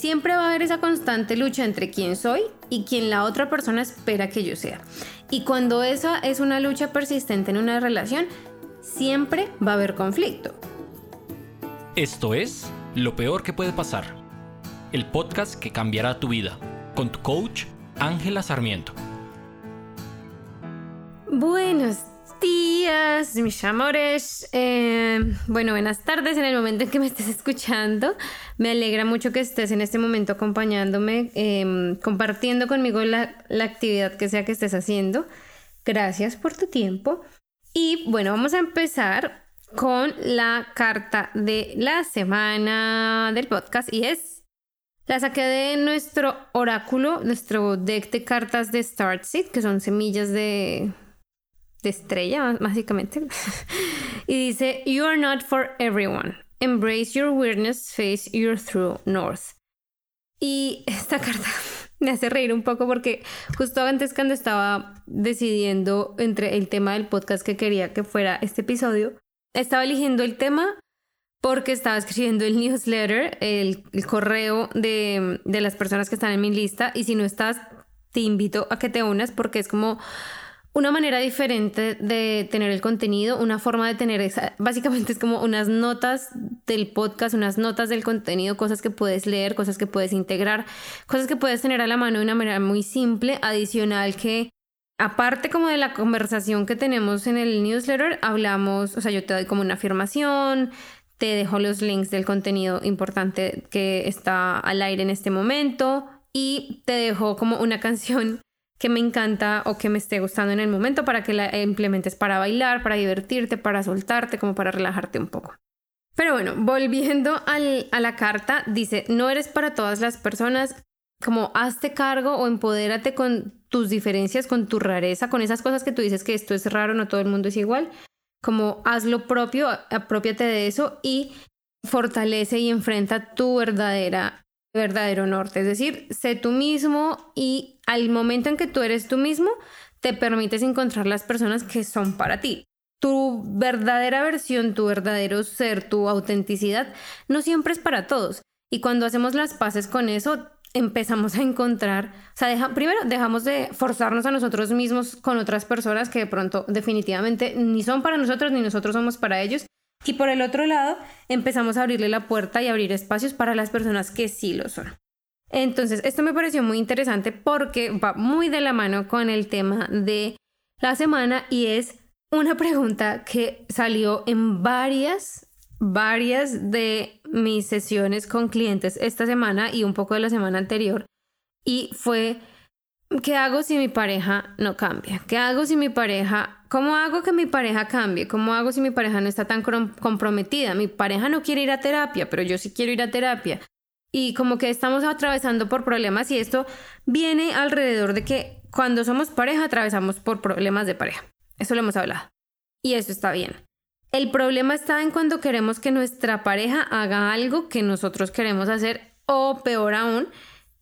siempre va a haber esa constante lucha entre quién soy y quién la otra persona espera que yo sea. Y cuando esa es una lucha persistente en una relación, siempre va a haber conflicto. Esto es Lo Peor que puede pasar, el podcast que cambiará tu vida, con tu coach Ángela Sarmiento. Buenos días, mis amores. Eh, bueno, buenas tardes en el momento en que me estés escuchando. Me alegra mucho que estés en este momento acompañándome, em, compartiendo conmigo la, la actividad que sea que estés haciendo. Gracias por tu tiempo. Y bueno, vamos a empezar con la carta de la semana del podcast y es la saqué de nuestro oráculo, nuestro deck de cartas de Startseed, que son semillas de de estrella, básicamente. y dice, You are not for everyone. Embrace your weirdness, face your true north. Y esta carta me hace reír un poco porque justo antes cuando estaba decidiendo entre el tema del podcast que quería que fuera este episodio, estaba eligiendo el tema porque estaba escribiendo el newsletter, el, correo de, de las personas que están en mi lista y si no estás, te invito a que te unas porque es como una manera diferente de tener el contenido, una forma de tener esa, básicamente es como unas notas del podcast, unas notas del contenido, cosas que puedes leer, cosas que puedes integrar, cosas que puedes tener a la mano de una manera muy simple, adicional que aparte como de la conversación que tenemos en el newsletter, hablamos, o sea, yo te doy como una afirmación, te dejo los links del contenido importante que está al aire en este momento y te dejo como una canción que me encanta o que me esté gustando en el momento para que la implementes para bailar, para divertirte, para soltarte, como para relajarte un poco. Pero bueno, volviendo a la carta, dice, no eres para todas las personas, como hazte cargo o empodérate con tus diferencias, con tu rareza, con esas cosas que tú dices que esto es raro, no todo el mundo es igual, como haz lo propio, apropiate de eso y fortalece y enfrenta tu verdadera verdadero norte, es decir, sé tú mismo y al momento en que tú eres tú mismo, te permites encontrar las personas que son para ti. Tu verdadera versión, tu verdadero ser, tu autenticidad, no siempre es para todos. Y cuando hacemos las paces con eso, empezamos a encontrar, o sea, primero dejamos de forzarnos a nosotros mismos con otras personas que de pronto definitivamente ni son para nosotros ni nosotros somos para ellos y por el otro lado, empezamos a abrirle la puerta y abrir espacios para las personas que sí lo son. Entonces, esto me pareció muy interesante porque va muy de la mano con el tema de la semana y es una pregunta que salió en varias, varias de mis sesiones con clientes esta semana y un poco de la semana anterior. Y fue, ¿qué hago si mi pareja no cambia? ¿Qué hago si mi pareja ¿Cómo hago que mi pareja cambie? ¿Cómo hago si mi pareja no está tan comprometida? Mi pareja no quiere ir a terapia, pero yo sí quiero ir a terapia. Y como que estamos atravesando por problemas y esto viene alrededor de que cuando somos pareja atravesamos por problemas de pareja. Eso lo hemos hablado. Y eso está bien. El problema está en cuando queremos que nuestra pareja haga algo que nosotros queremos hacer o peor aún,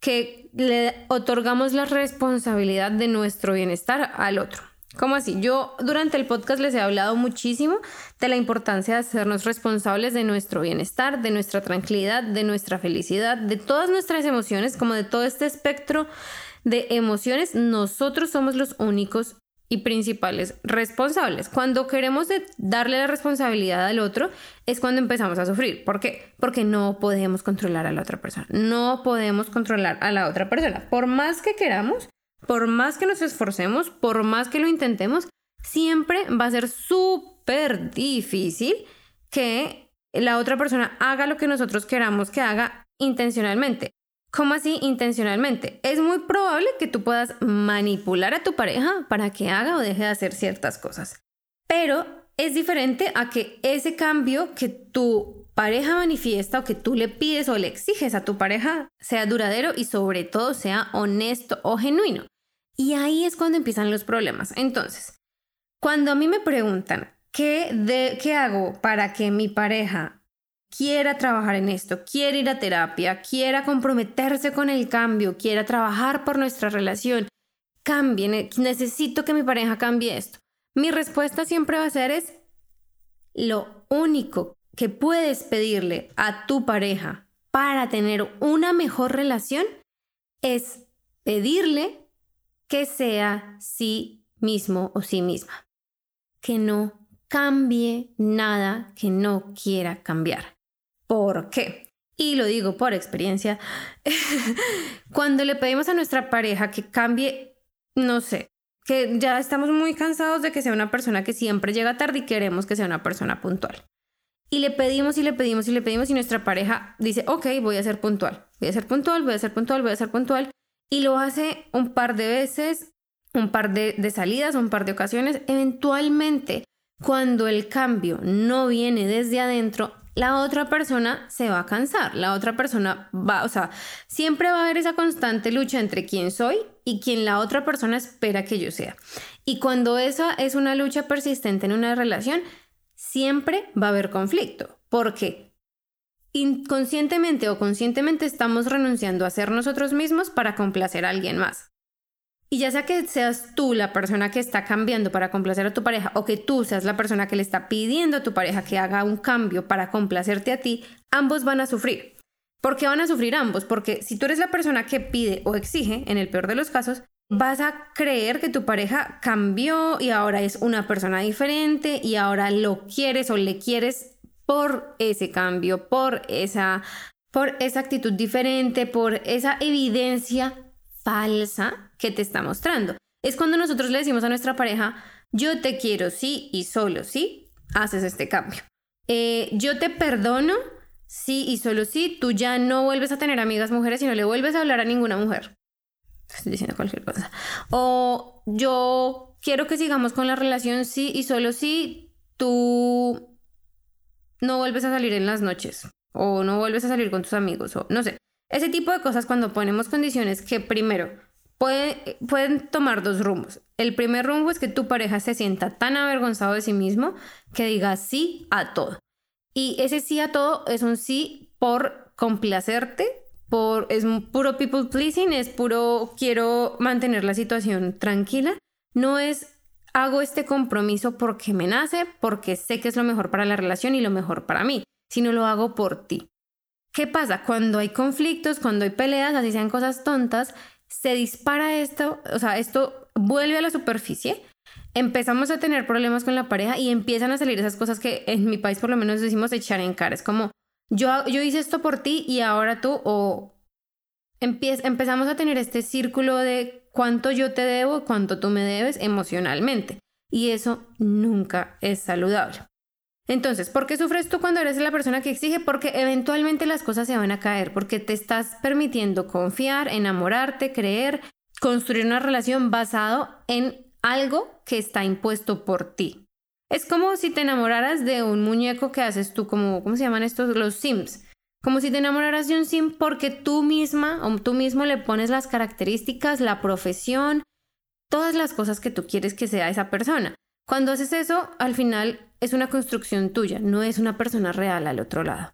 que le otorgamos la responsabilidad de nuestro bienestar al otro. ¿Cómo así? Yo durante el podcast les he hablado muchísimo de la importancia de hacernos responsables de nuestro bienestar, de nuestra tranquilidad, de nuestra felicidad, de todas nuestras emociones, como de todo este espectro de emociones. Nosotros somos los únicos y principales responsables. Cuando queremos darle la responsabilidad al otro es cuando empezamos a sufrir. ¿Por qué? Porque no podemos controlar a la otra persona. No podemos controlar a la otra persona. Por más que queramos, por más que nos esforcemos, por más que lo intentemos, siempre va a ser súper difícil que la otra persona haga lo que nosotros queramos que haga intencionalmente. ¿Cómo así intencionalmente? Es muy probable que tú puedas manipular a tu pareja para que haga o deje de hacer ciertas cosas. Pero es diferente a que ese cambio que tu pareja manifiesta o que tú le pides o le exiges a tu pareja sea duradero y sobre todo sea honesto o genuino. Y ahí es cuando empiezan los problemas. Entonces, cuando a mí me preguntan, ¿qué, de, ¿qué hago para que mi pareja quiera trabajar en esto, quiera ir a terapia, quiera comprometerse con el cambio, quiera trabajar por nuestra relación, cambie, necesito que mi pareja cambie esto? Mi respuesta siempre va a ser es lo único que puedes pedirle a tu pareja para tener una mejor relación es pedirle que sea sí mismo o sí misma. Que no cambie nada que no quiera cambiar. ¿Por qué? Y lo digo por experiencia. Cuando le pedimos a nuestra pareja que cambie, no sé, que ya estamos muy cansados de que sea una persona que siempre llega tarde y queremos que sea una persona puntual. Y le pedimos y le pedimos y le pedimos y nuestra pareja dice, ok, voy a ser puntual, voy a ser puntual, voy a ser puntual, voy a ser puntual. Y lo hace un par de veces, un par de, de salidas, un par de ocasiones. Eventualmente, cuando el cambio no viene desde adentro, la otra persona se va a cansar, la otra persona va, o sea, siempre va a haber esa constante lucha entre quién soy y quién la otra persona espera que yo sea. Y cuando esa es una lucha persistente en una relación, siempre va a haber conflicto, porque inconscientemente o conscientemente estamos renunciando a ser nosotros mismos para complacer a alguien más. Y ya sea que seas tú la persona que está cambiando para complacer a tu pareja o que tú seas la persona que le está pidiendo a tu pareja que haga un cambio para complacerte a ti, ambos van a sufrir. ¿Por qué van a sufrir ambos? Porque si tú eres la persona que pide o exige, en el peor de los casos, vas a creer que tu pareja cambió y ahora es una persona diferente y ahora lo quieres o le quieres por ese cambio, por esa, por esa actitud diferente, por esa evidencia falsa que te está mostrando. Es cuando nosotros le decimos a nuestra pareja, yo te quiero sí y solo sí, haces este cambio. Eh, yo te perdono sí y solo sí, tú ya no vuelves a tener amigas mujeres y no le vuelves a hablar a ninguna mujer estoy diciendo cualquier cosa. O yo quiero que sigamos con la relación sí y solo si tú no vuelves a salir en las noches o no vuelves a salir con tus amigos o no sé. Ese tipo de cosas cuando ponemos condiciones que primero pueden tomar dos rumbos. El primer rumbo es que tu pareja se sienta tan avergonzado de sí mismo que diga sí a todo. Y ese sí a todo es un sí por complacerte por, es puro people pleasing, es puro quiero mantener la situación tranquila. No es hago este compromiso porque me nace, porque sé que es lo mejor para la relación y lo mejor para mí, sino lo hago por ti. ¿Qué pasa? Cuando hay conflictos, cuando hay peleas, así sean cosas tontas, se dispara esto, o sea, esto vuelve a la superficie, empezamos a tener problemas con la pareja y empiezan a salir esas cosas que en mi país por lo menos decimos echar en cara. Es como, yo, yo hice esto por ti y ahora tú, o empezamos a tener este círculo de cuánto yo te debo, cuánto tú me debes emocionalmente. Y eso nunca es saludable. Entonces, ¿por qué sufres tú cuando eres la persona que exige? Porque eventualmente las cosas se van a caer, porque te estás permitiendo confiar, enamorarte, creer, construir una relación basado en algo que está impuesto por ti. Es como si te enamoraras de un muñeco que haces tú, como, ¿cómo se llaman estos? Los Sims. Como si te enamoraras de un sim porque tú misma o tú mismo le pones las características, la profesión, todas las cosas que tú quieres que sea esa persona. Cuando haces eso, al final es una construcción tuya, no es una persona real al otro lado.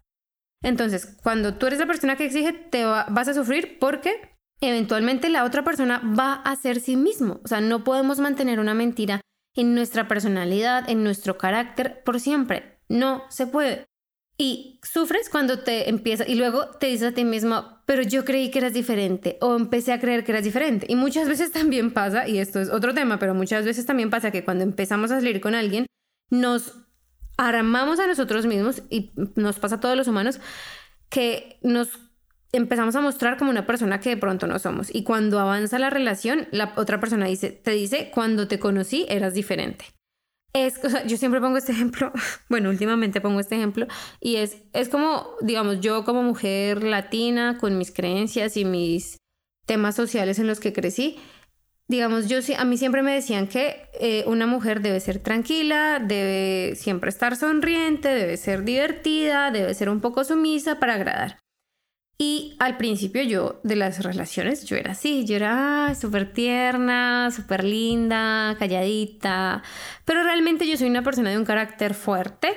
Entonces, cuando tú eres la persona que exige, te vas a sufrir porque eventualmente la otra persona va a ser sí mismo. O sea, no podemos mantener una mentira en nuestra personalidad, en nuestro carácter por siempre. No se puede. Y sufres cuando te empieza y luego te dices a ti mismo, pero yo creí que eras diferente o empecé a creer que eras diferente. Y muchas veces también pasa, y esto es otro tema, pero muchas veces también pasa que cuando empezamos a salir con alguien, nos armamos a nosotros mismos y nos pasa a todos los humanos que nos empezamos a mostrar como una persona que de pronto no somos. Y cuando avanza la relación, la otra persona dice, te dice, cuando te conocí eras diferente. Es, yo siempre pongo este ejemplo, bueno, últimamente pongo este ejemplo, y es, es como, digamos, yo como mujer latina, con mis creencias y mis temas sociales en los que crecí, digamos, yo a mí siempre me decían que eh, una mujer debe ser tranquila, debe siempre estar sonriente, debe ser divertida, debe ser un poco sumisa para agradar. Y al principio yo de las relaciones, yo era así, yo era súper tierna, súper linda, calladita, pero realmente yo soy una persona de un carácter fuerte,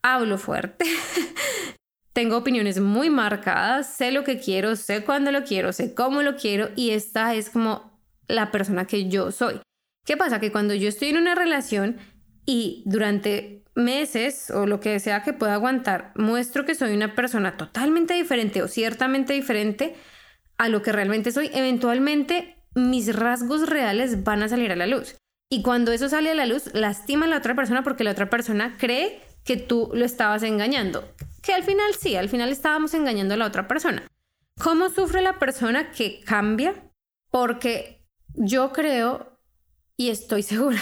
hablo fuerte, tengo opiniones muy marcadas, sé lo que quiero, sé cuándo lo quiero, sé cómo lo quiero y esta es como la persona que yo soy. ¿Qué pasa? Que cuando yo estoy en una relación y durante meses o lo que sea que pueda aguantar, muestro que soy una persona totalmente diferente o ciertamente diferente a lo que realmente soy, eventualmente mis rasgos reales van a salir a la luz. Y cuando eso sale a la luz, lastima a la otra persona porque la otra persona cree que tú lo estabas engañando. Que al final sí, al final estábamos engañando a la otra persona. ¿Cómo sufre la persona que cambia? Porque yo creo y estoy segura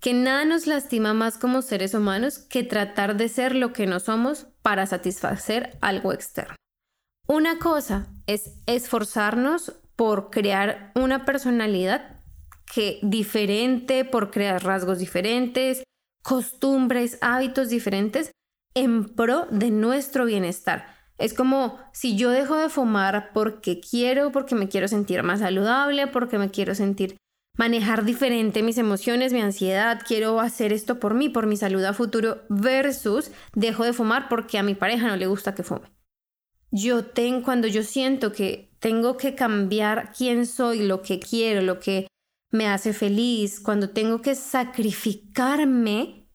que nada nos lastima más como seres humanos que tratar de ser lo que no somos para satisfacer algo externo. Una cosa es esforzarnos por crear una personalidad que diferente, por crear rasgos diferentes, costumbres, hábitos diferentes en pro de nuestro bienestar. Es como si yo dejo de fumar porque quiero, porque me quiero sentir más saludable, porque me quiero sentir manejar diferente mis emociones, mi ansiedad, quiero hacer esto por mí, por mi salud a futuro, versus dejo de fumar porque a mi pareja no le gusta que fume. Yo tengo, cuando yo siento que tengo que cambiar quién soy, lo que quiero, lo que me hace feliz, cuando tengo que sacrificarme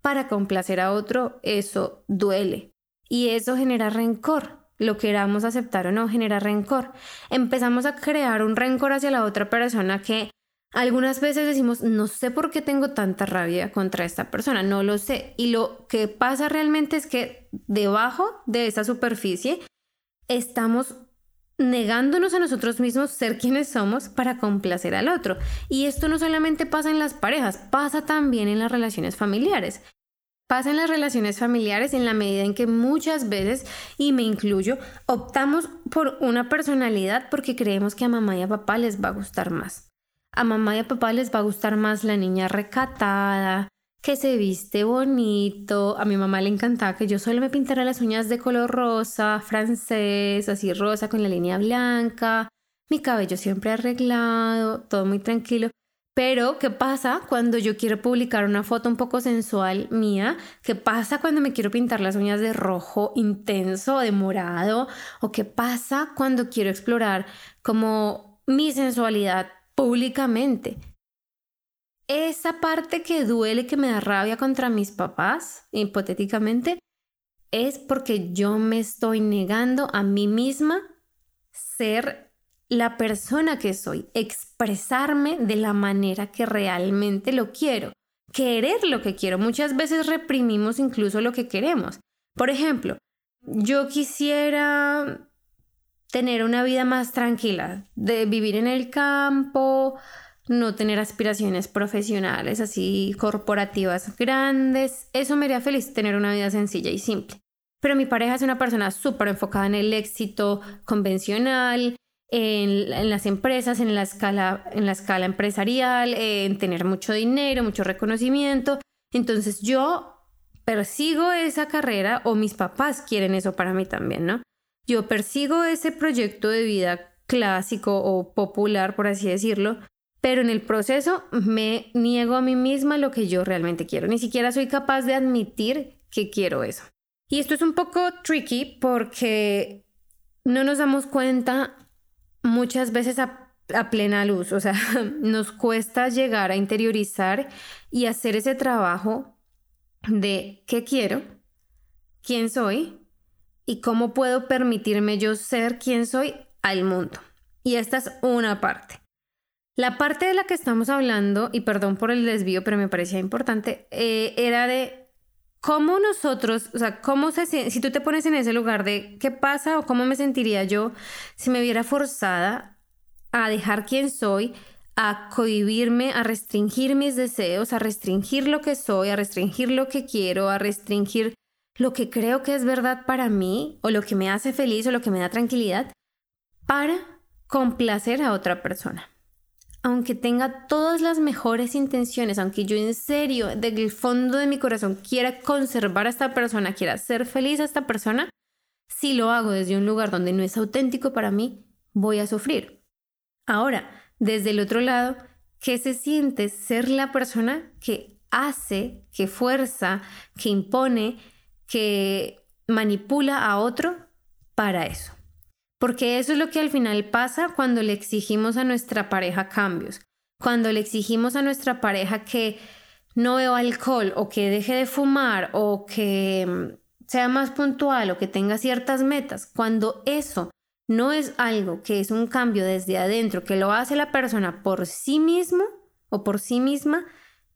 para complacer a otro, eso duele. Y eso genera rencor. Lo queramos aceptar o no, genera rencor. Empezamos a crear un rencor hacia la otra persona que algunas veces decimos, no sé por qué tengo tanta rabia contra esta persona, no lo sé. Y lo que pasa realmente es que debajo de esa superficie estamos negándonos a nosotros mismos ser quienes somos para complacer al otro. Y esto no solamente pasa en las parejas, pasa también en las relaciones familiares. Pasa en las relaciones familiares en la medida en que muchas veces, y me incluyo, optamos por una personalidad porque creemos que a mamá y a papá les va a gustar más. A mamá y a papá les va a gustar más la niña recatada, que se viste bonito. A mi mamá le encantaba que yo solo me pintara las uñas de color rosa, francés, así rosa con la línea blanca, mi cabello siempre arreglado, todo muy tranquilo. Pero, ¿qué pasa cuando yo quiero publicar una foto un poco sensual mía? ¿Qué pasa cuando me quiero pintar las uñas de rojo intenso, de morado? ¿O qué pasa cuando quiero explorar como mi sensualidad públicamente? esa parte que duele, que me da rabia contra mis papás, hipotéticamente, es porque yo me estoy negando a mí misma ser la persona que soy, expresarme de la manera que realmente lo quiero, querer lo que quiero. Muchas veces reprimimos incluso lo que queremos. Por ejemplo, yo quisiera tener una vida más tranquila, de vivir en el campo, no tener aspiraciones profesionales así corporativas grandes. Eso me haría feliz tener una vida sencilla y simple. Pero mi pareja es una persona súper enfocada en el éxito convencional, en, las empresas, en la, escala, en la escala empresarial, en tener mucho dinero, mucho reconocimiento. Entonces yo persigo esa carrera o mis papás quieren eso para mí también, ¿no? Yo persigo ese proyecto de vida clásico o popular, por así decirlo, pero en el proceso me niego a mí misma lo que yo realmente quiero. Ni siquiera soy capaz de admitir que quiero eso. Y esto es un poco tricky porque no nos damos cuenta muchas veces a, plena luz. O sea, nos cuesta llegar a interiorizar y hacer ese trabajo de qué quiero, quién soy y cómo puedo permitirme yo ser quien soy al mundo. Y esta es una parte. La parte de la que estamos hablando, y perdón por el desvío, pero me parecía importante, eh, era de cómo nosotros, o sea, cómo se si tú te pones en ese lugar de qué pasa o cómo me sentiría yo si me viera forzada a dejar quién soy, a cohibirme, a restringir mis deseos, a restringir lo que soy, a restringir lo que quiero, a restringir lo que creo que es verdad para mí o lo que me hace feliz o lo que me da tranquilidad para complacer a otra persona aunque tenga todas las mejores intenciones, aunque yo en serio, desde el fondo de mi corazón, quiera conservar a esta persona, quiera ser feliz a esta persona, si lo hago desde un lugar donde no es auténtico para mí, voy a sufrir. Ahora, desde el otro lado, ¿qué se siente ser la persona que hace, que fuerza, que impone, que manipula a otro para eso? Porque eso es lo que al final pasa cuando le exigimos a nuestra pareja cambios, cuando le exigimos a nuestra pareja que no veo alcohol o que deje de fumar o que mm, sea más puntual o que tenga ciertas metas, cuando eso no es algo que es un cambio desde adentro, que lo hace la persona por sí mismo o por sí misma,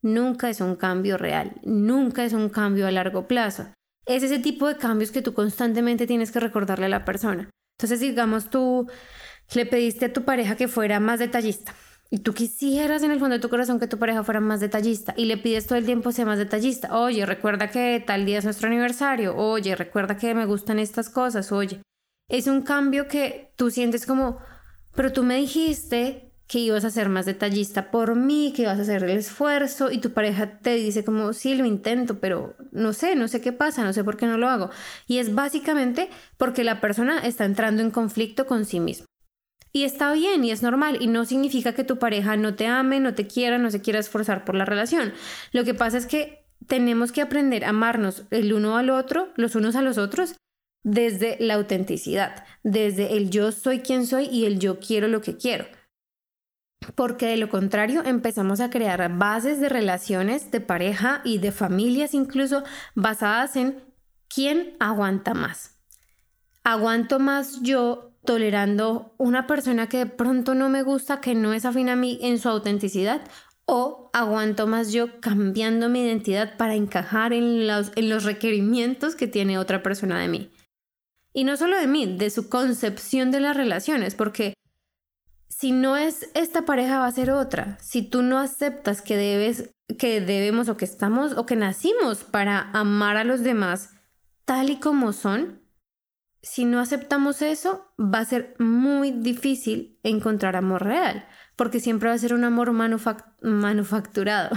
nunca es un cambio real, nunca es un cambio a largo plazo. Es ese tipo de cambios que tú constantemente tienes que recordarle a la persona. Entonces, digamos, tú le pediste a tu pareja que fuera más detallista y tú quisieras en el fondo de tu corazón que tu pareja fuera más detallista y le pides todo el tiempo sea más detallista. Oye, recuerda que tal día es nuestro aniversario. Oye, recuerda que me gustan estas cosas. Oye, es un cambio que tú sientes como, pero tú me dijiste que ibas a ser más detallista por mí, que ibas a hacer el esfuerzo y tu pareja te dice como, sí, lo intento, pero no sé, no sé qué pasa, no sé por qué no lo hago. Y es básicamente porque la persona está entrando en conflicto con sí misma. Y está bien y es normal y no significa que tu pareja no te ame, no te quiera, no se quiera esforzar por la relación. Lo que pasa es que tenemos que aprender a amarnos el uno al otro, los unos a los otros, desde la autenticidad, desde el yo soy quien soy y el yo quiero lo que quiero porque de lo contrario empezamos a crear bases de relaciones de pareja y de familias incluso basadas en quién aguanta más. Aguanto más yo tolerando una persona que de pronto no me gusta, que no es afín a mí en su autenticidad, o aguanto más yo cambiando mi identidad para encajar en los, en los requerimientos que tiene otra persona de mí. Y no solo de mí, de su concepción de las relaciones, porque si no es esta pareja va a ser otra. Si tú no aceptas que debes, que debemos o que estamos o que nacimos para amar a los demás tal y como son, si no aceptamos eso, va a ser muy difícil encontrar amor real, porque siempre va a ser un amor manufacturado.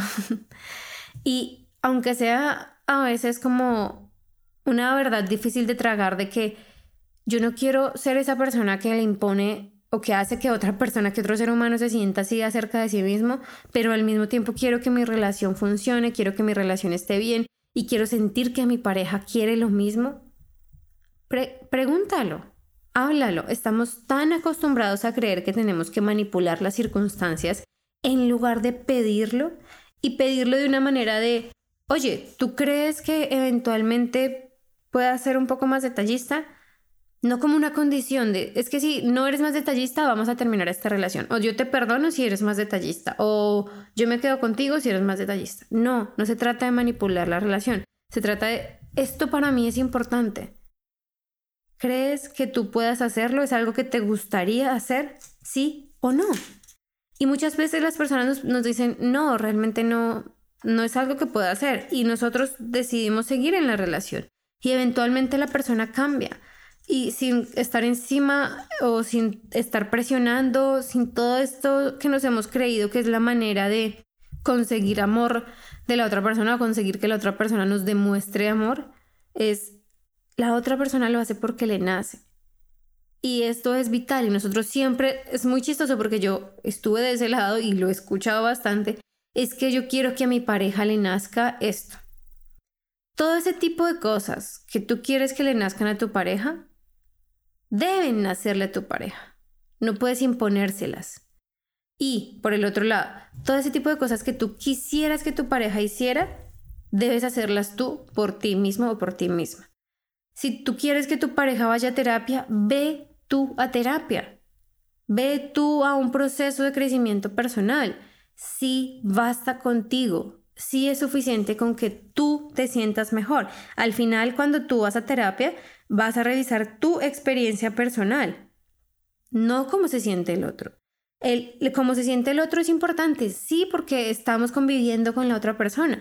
y aunque sea a veces como una verdad difícil de tragar de que yo no quiero ser esa persona que le impone o que hace que otra persona, que otro ser humano se sienta así acerca de sí mismo, pero al mismo tiempo quiero que mi relación funcione, quiero que mi relación esté bien y quiero sentir que mi pareja quiere lo mismo, pregúntalo, háblalo. Estamos tan acostumbrados a creer que tenemos que manipular las circunstancias en lugar de pedirlo y pedirlo de una manera de, oye, ¿tú crees que eventualmente pueda ser un poco más detallista? No como una condición de, es que si no eres más detallista, vamos a terminar esta relación. O yo te perdono si eres más detallista. O yo me quedo contigo si eres más detallista. No, no se trata de manipular la relación. Se trata de, esto para mí es importante. ¿Crees que tú puedas hacerlo? ¿Es algo que te gustaría hacer? ¿Sí o no? Y muchas veces las personas nos, dicen, no, realmente no, no es algo que pueda hacer. Y nosotros decidimos seguir en la relación. Y eventualmente la persona cambia y sin estar encima o sin estar presionando, sin todo esto que nos hemos creído que es la manera de conseguir amor de la otra persona o conseguir que la otra persona nos demuestre amor, es la otra persona lo hace porque le nace. Y esto es vital y nosotros siempre, es muy chistoso porque yo estuve de ese lado y lo he escuchado bastante, es que yo quiero que a mi pareja le nazca esto. Todo ese tipo de cosas que tú quieres que le nazcan a tu pareja, deben nacerle a tu pareja. No puedes imponérselas. Y, por el otro lado, todo ese tipo de cosas que tú quisieras que tu pareja hiciera, debes hacerlas tú por ti mismo o por ti misma. Si tú quieres que tu pareja vaya a terapia, ve tú a terapia. Ve tú a un proceso de crecimiento personal. Si basta contigo, sí es suficiente con que tú te sientas mejor. Al final, cuando tú vas a terapia, vas a revisar tu experiencia personal, no cómo se siente el otro. El, cómo se siente el otro es importante, sí, porque estamos conviviendo con la otra persona.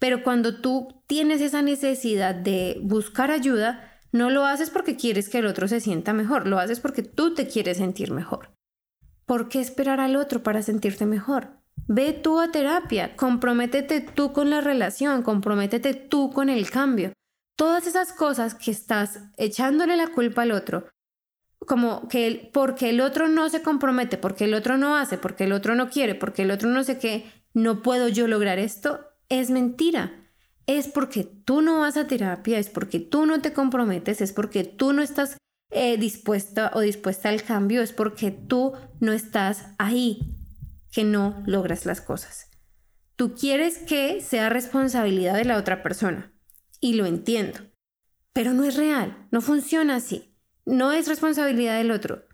Pero cuando tú tienes esa necesidad de buscar ayuda, no lo haces porque quieres que el otro se sienta mejor, lo haces porque tú te quieres sentir mejor. ¿Por qué esperar al otro para sentirte mejor? Ve tú a terapia, comprométete tú con la relación, comprométete tú con el cambio. Todas esas cosas que estás echándole la culpa al otro, como que porque el otro no se compromete, porque el otro no hace, porque el otro no quiere, porque el otro no sé qué, no puedo yo lograr esto, es mentira. Es porque tú no vas a terapia, es porque tú no te comprometes, es porque tú no estás eh, dispuesta o dispuesta al cambio, es porque tú no estás ahí que no logras las cosas. Tú quieres que sea responsabilidad de la otra persona. Y lo entiendo. Pero no es real, no funciona así. No es responsabilidad del otro.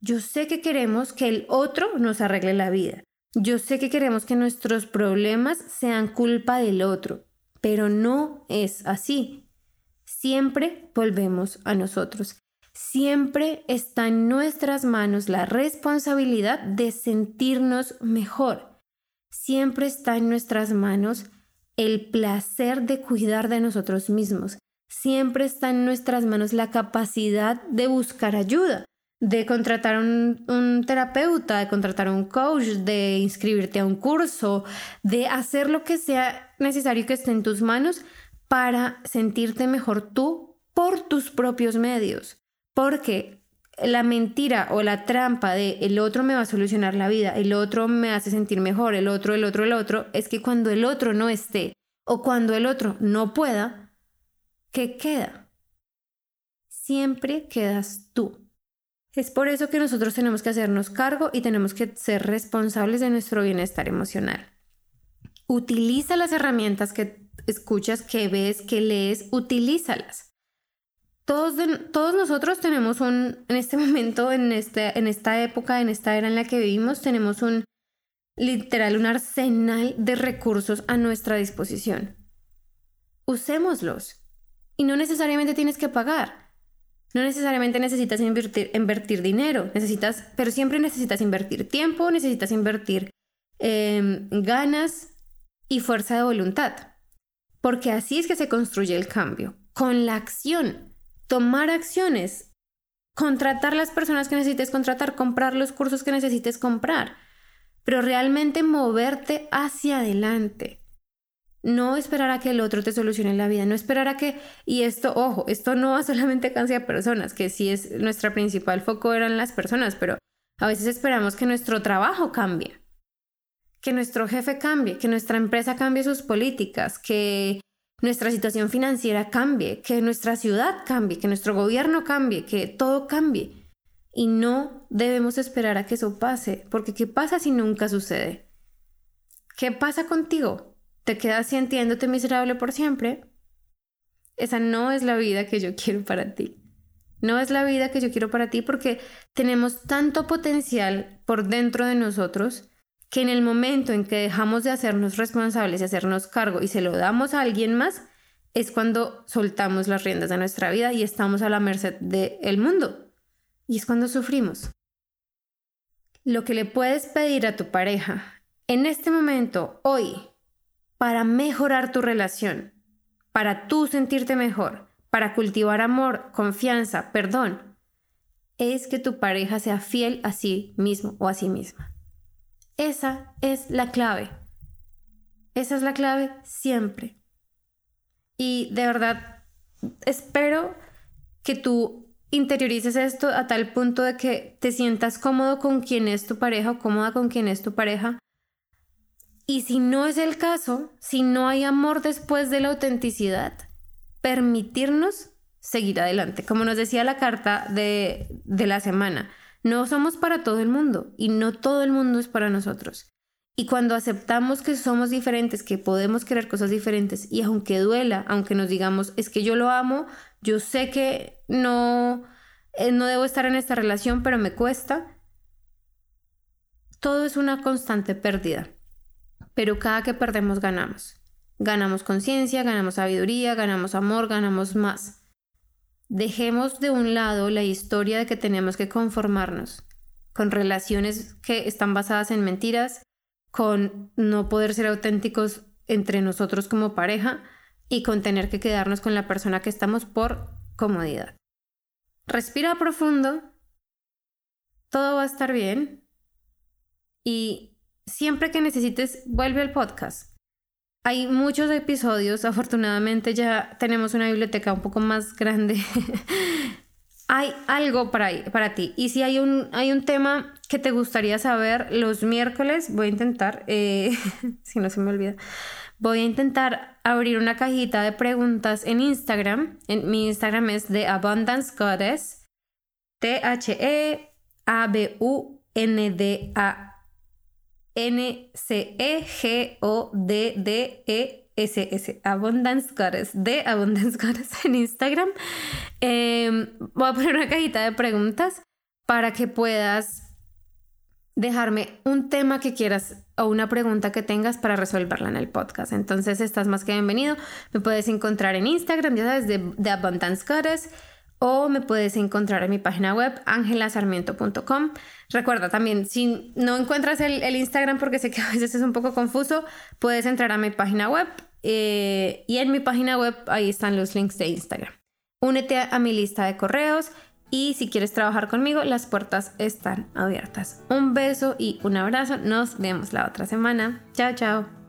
Yo sé que queremos que el otro nos arregle la vida. Yo sé que queremos que nuestros problemas sean culpa del otro, pero no es así. Siempre volvemos a nosotros. Siempre está en nuestras manos la responsabilidad de sentirnos mejor. Siempre está en nuestras manos el placer de cuidar de nosotros mismos. Siempre está en nuestras manos la capacidad de buscar ayuda de contratar un, un terapeuta, de contratar un coach, de inscribirte a un curso, de hacer lo que sea necesario que esté en tus manos para sentirte mejor tú por tus propios medios. Porque la mentira o la trampa de el otro me va a solucionar la vida, el otro me hace sentir mejor, el otro, el otro, el otro, es que cuando el otro no esté o cuando el otro no pueda, ¿qué queda? Siempre quedas tú. Es por eso que nosotros tenemos que hacernos cargo y tenemos que ser responsables de nuestro bienestar emocional. Utiliza las herramientas que escuchas, que ves, que lees, utilízalas. Todos, todos nosotros tenemos un, en este momento, en, este, en esta época, en esta era en la que vivimos, tenemos un, literal, un arsenal de recursos a nuestra disposición. Usémoslos. Y no necesariamente tienes que pagar. No necesariamente necesitas invertir, invertir dinero, necesitas, pero siempre necesitas invertir tiempo, necesitas invertir em, ganas y fuerza de voluntad. Porque así es que se construye el cambio, con la acción, tomar acciones, contratar las personas que necesites contratar, comprar los cursos que necesites comprar, pero realmente moverte hacia adelante. No esperar a que el otro te solucione la vida, no esperar a que, y esto, ojo, esto no va solamente a a personas, que sí es nuestra principal foco eran las personas, pero a veces esperamos que nuestro trabajo cambie, que nuestro jefe cambie, que nuestra empresa cambie sus políticas, que nuestra situación financiera cambie, que nuestra ciudad cambie, que nuestro gobierno cambie, que todo cambie. Y no debemos esperar a que eso pase, porque ¿qué pasa si nunca sucede? ¿Qué pasa contigo? te quedas sintiéndote miserable por siempre, esa no es la vida que yo quiero para ti. No es la vida que yo quiero para ti porque tenemos tanto potencial por dentro de nosotros que en el momento en que dejamos de hacernos responsables y hacernos cargo y se lo damos a alguien más, es cuando soltamos las riendas de nuestra vida y estamos a la merced del mundo. Y es cuando sufrimos. Lo que le puedes pedir a tu pareja en este momento, hoy, para mejorar tu relación, para tú sentirte mejor, para cultivar amor, confianza, perdón, es que tu pareja sea fiel a sí mismo o a sí misma. Esa es la clave. Esa es la clave siempre. Y de verdad, espero que tú interiorices esto a tal punto de que te sientas cómodo con quien es tu pareja o cómoda con quien es tu pareja y si no es el caso, si no hay amor después de la autenticidad, permitirnos seguir adelante. Como nos decía la carta de, de la semana, no somos para todo el mundo y no todo el mundo es para nosotros. Y cuando aceptamos que somos diferentes, que podemos querer cosas diferentes, y aunque duela, aunque nos digamos, es que yo lo amo, yo sé que no, eh, no debo estar en esta relación, pero me cuesta, todo es una constante pérdida pero cada que perdemos ganamos. Ganamos conciencia, ganamos sabiduría, ganamos amor, ganamos más. Dejemos de un lado la historia de que tenemos que conformarnos con relaciones que están basadas en mentiras, con no poder ser auténticos entre nosotros como pareja y con tener que quedarnos con la persona que estamos por comodidad. Respira profundo, todo va a estar bien y siempre que necesites, vuelve al podcast. Hay muchos episodios, afortunadamente ya tenemos una biblioteca un poco más grande. hay algo para, para ti. Y si hay un, hay un tema que te gustaría saber, los miércoles voy a intentar, eh, si no se me olvida, voy a intentar abrir una cajita de preguntas en Instagram. En, mi Instagram es The Abundance Goddess. T-H-E-A-B-U-N-D-A N-C-E-G-O-D-D-E-S-S. Abundance Goddess. De Abundance Goddess en Instagram. Em, voy a poner una cajita de preguntas para que puedas dejarme un tema que quieras o una pregunta que tengas para resolverla en el podcast. Entonces estás más que bienvenido. Me puedes encontrar en Instagram, ya sabes, de, de Abundance Goddess o me puedes encontrar en mi página web angelasarmiento.com. Recuerda también, si no encuentras el, Instagram porque sé que a veces es un poco confuso, puedes entrar a mi página web eh, y en mi página web ahí están los links de Instagram. Únete a mi lista de correos y si quieres trabajar conmigo, las puertas están abiertas. Un beso y un abrazo. Nos vemos la otra semana. Chao, chao.